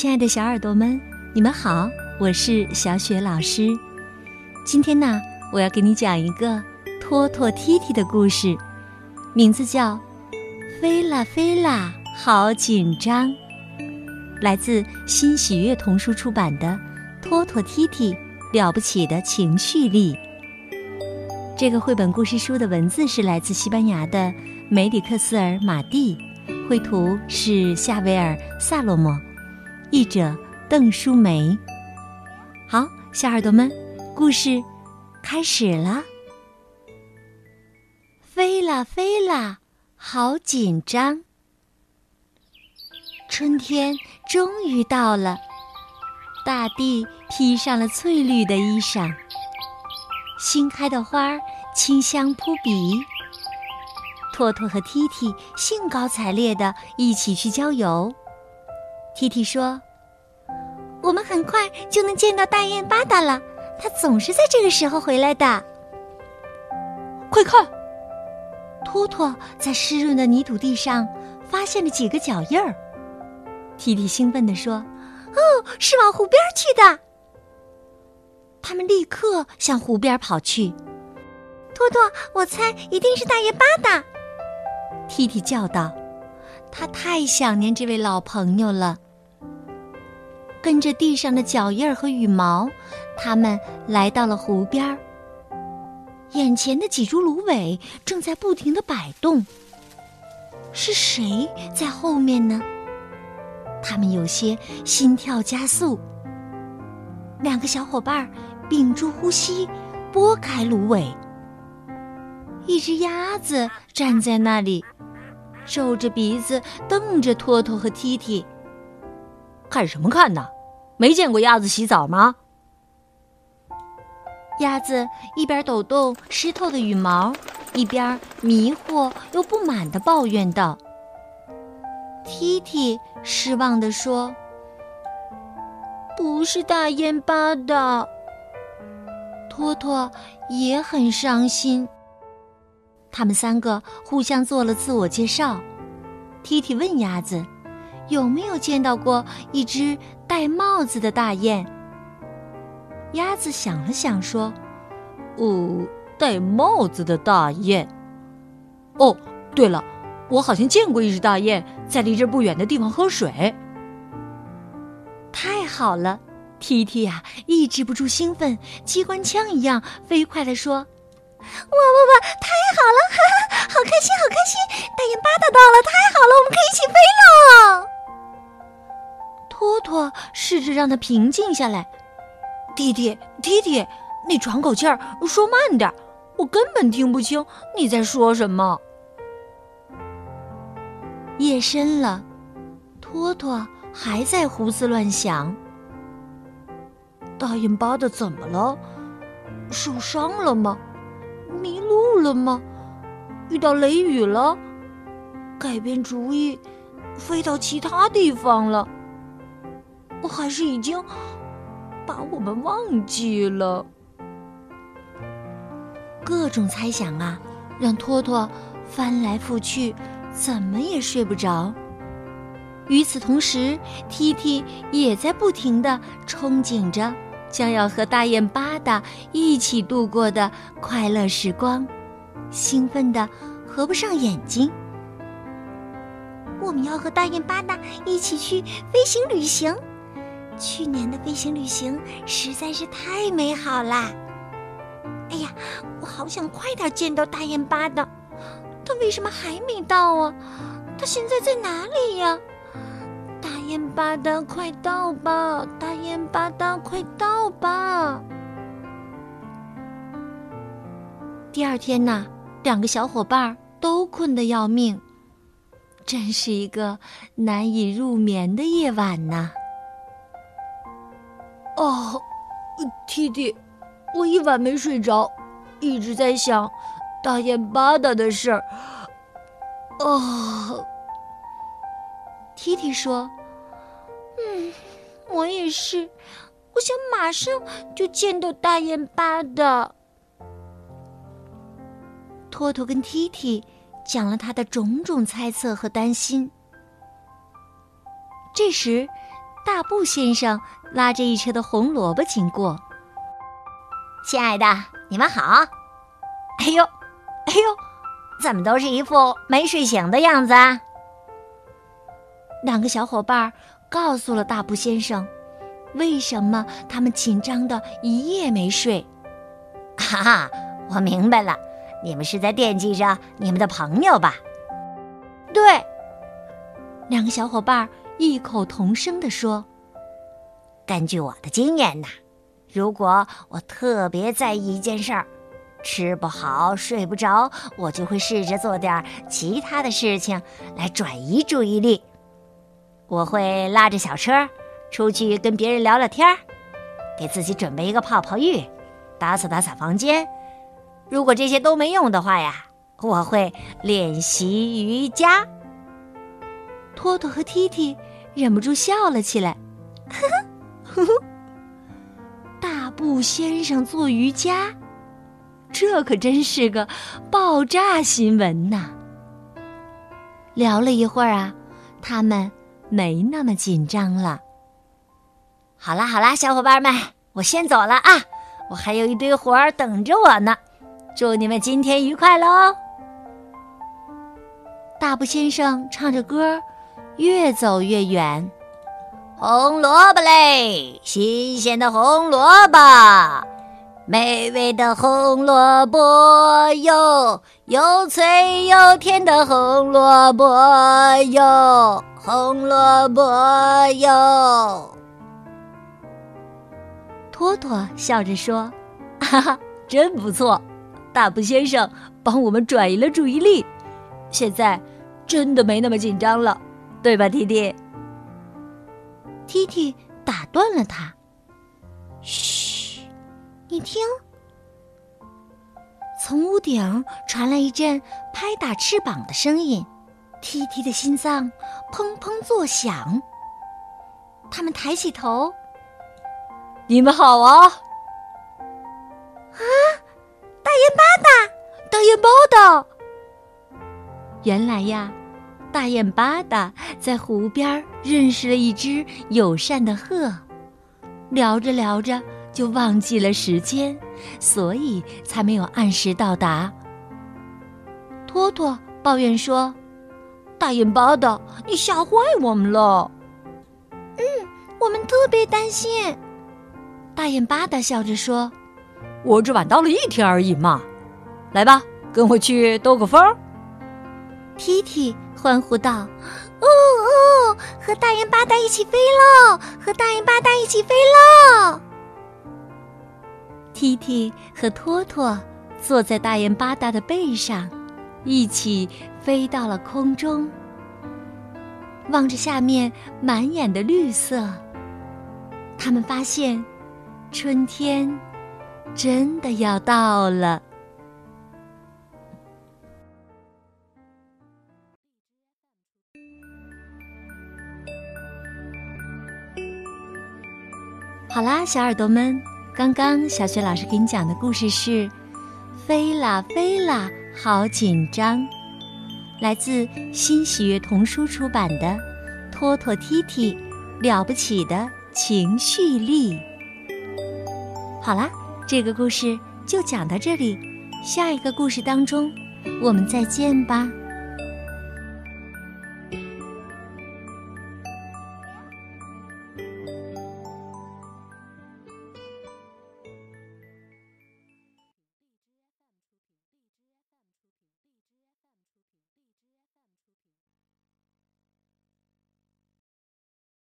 亲爱的小耳朵们，你们好，我是小雪老师。今天呢，我要给你讲一个托托踢踢的故事，名字叫《飞啦飞啦好紧张》，来自新喜悦童书出版的《托托踢踢了不起的情绪力》。这个绘本故事书的文字是来自西班牙的梅里克斯尔马蒂，绘图是夏维尔萨洛莫。译者邓淑梅。好，小耳朵们，故事开始了。飞啦飞啦，好紧张。春天终于到了，大地披上了翠绿的衣裳，新开的花儿清香扑鼻。托托和踢踢兴高采烈的一起去郊游。T T 说：“我们很快就能见到大雁巴达了，它总是在这个时候回来的。快看，托托在湿润的泥土地上发现了几个脚印儿。T T 兴奋地说：‘哦，是往湖边去的。’他们立刻向湖边跑去。托托，我猜一定是大雁巴达。”T T 叫道。他太想念这位老朋友了。跟着地上的脚印儿和羽毛，他们来到了湖边。眼前的几株芦苇正在不停的摆动。是谁在后面呢？他们有些心跳加速。两个小伙伴屏住呼吸，拨开芦苇。一只鸭子站在那里。皱着鼻子瞪着托托和踢踢，看什么看呢？没见过鸭子洗澡吗？鸭子一边抖动湿透的羽毛，一边迷惑又不满的抱怨道：“踢踢失望地说，不是大雁巴的。”托托也很伤心。他们三个互相做了自我介绍。踢踢问鸭子：“有没有见到过一只戴帽子的大雁？”鸭子想了想说：“哦，戴帽子的大雁。哦，对了，我好像见过一只大雁在离这不远的地方喝水。”太好了，踢踢呀，抑制不住兴奋，机关枪一样飞快地说。哇哇哇！太好了哈，让他平静下来。弟弟，弟弟，你喘口气儿，说慢点儿，我根本听不清你在说什么。夜深了，托托还在胡思乱想。大雁巴的怎么了？受伤了吗？迷路了吗？遇到雷雨了？改变主意，飞到其他地方了？我还是已经把我们忘记了？各种猜想啊，让托托翻来覆去，怎么也睡不着。与此同时，踢踢也在不停的憧憬着。将要和大雁巴达一起度过的快乐时光，兴奋的合不上眼睛。我们要和大雁巴达一起去飞行旅行。去年的飞行旅行实在是太美好啦！哎呀，我好想快点见到大雁巴的，他为什么还没到啊？他现在在哪里呀？大雁巴的，快到吧！大雁巴的，快到吧！第二天呢，两个小伙伴都困得要命，真是一个难以入眠的夜晚呐。哦，弟弟，我一晚没睡着，一直在想大雁巴达的事儿。哦，T T 说。嗯，我也是，我想马上就见到大雁巴达。托托跟 T T 讲了他的种种猜测和担心。这时大布先生拉着一车的红萝卜经过。亲爱的，你们好！哎呦，哎呦，怎么都是一副没睡醒的样子啊？两个小伙伴告诉了大布先生，为什么他们紧张的一夜没睡。哈哈，我明白了，你们是在惦记着你们的朋友吧？对，两个小伙伴异口同声地说：“根据我的经验呐。”如果我特别在意一件事儿，吃不好睡不着，我就会试着做点其他的事情来转移注意力。我会拉着小车出去跟别人聊聊天儿，给自己准备一个泡泡浴，打扫打扫房间。如果这些都没用的话呀，我会练习瑜伽。托托和踢踢忍不住笑了起来，呵呵呵呵。布先生做瑜伽，这可真是个爆炸新闻呐！聊了一会儿啊，他们没那么紧张了。好啦好啦，小伙伴们，我先走了啊，我还有一堆活儿等着我呢。祝你们今天愉快喽！大布先生唱着歌，越走越远。红萝卜嘞，新鲜的红萝卜，美味的红萝卜哟，又脆又甜的红萝卜哟，红萝卜哟。托托笑着说：“哈哈，真不错，大布先生帮我们转移了注意力，现在真的没那么紧张了，对吧，弟弟？”踢踢打断了他：“嘘，你听，从屋顶传来一阵拍打翅膀的声音，踢踢的心脏砰砰作响。他们抬起头：‘你们好啊！’啊，大雁巴达，大雁巴达！原来呀。”大雁巴达在湖边认识了一只友善的鹤，聊着聊着就忘记了时间，所以才没有按时到达。托托抱怨说：“大雁巴达，你吓坏我们了。”“嗯，我们特别担心。”大雁巴达笑着说：“我只晚到了一天而已嘛，来吧，跟我去兜个风。”踢踢。欢呼道：“哦哦，和大雁巴达一起飞喽！和大雁巴达一起飞喽！”踢踢和托托坐在大雁巴达的背上，一起飞到了空中。望着下面满眼的绿色，他们发现春天真的要到了。好啦，小耳朵们，刚刚小雪老师给你讲的故事是《飞啦飞啦好紧张》，来自新喜悦童书出版的《托托踢踢了不起的情绪力》。好啦，这个故事就讲到这里，下一个故事当中，我们再见吧。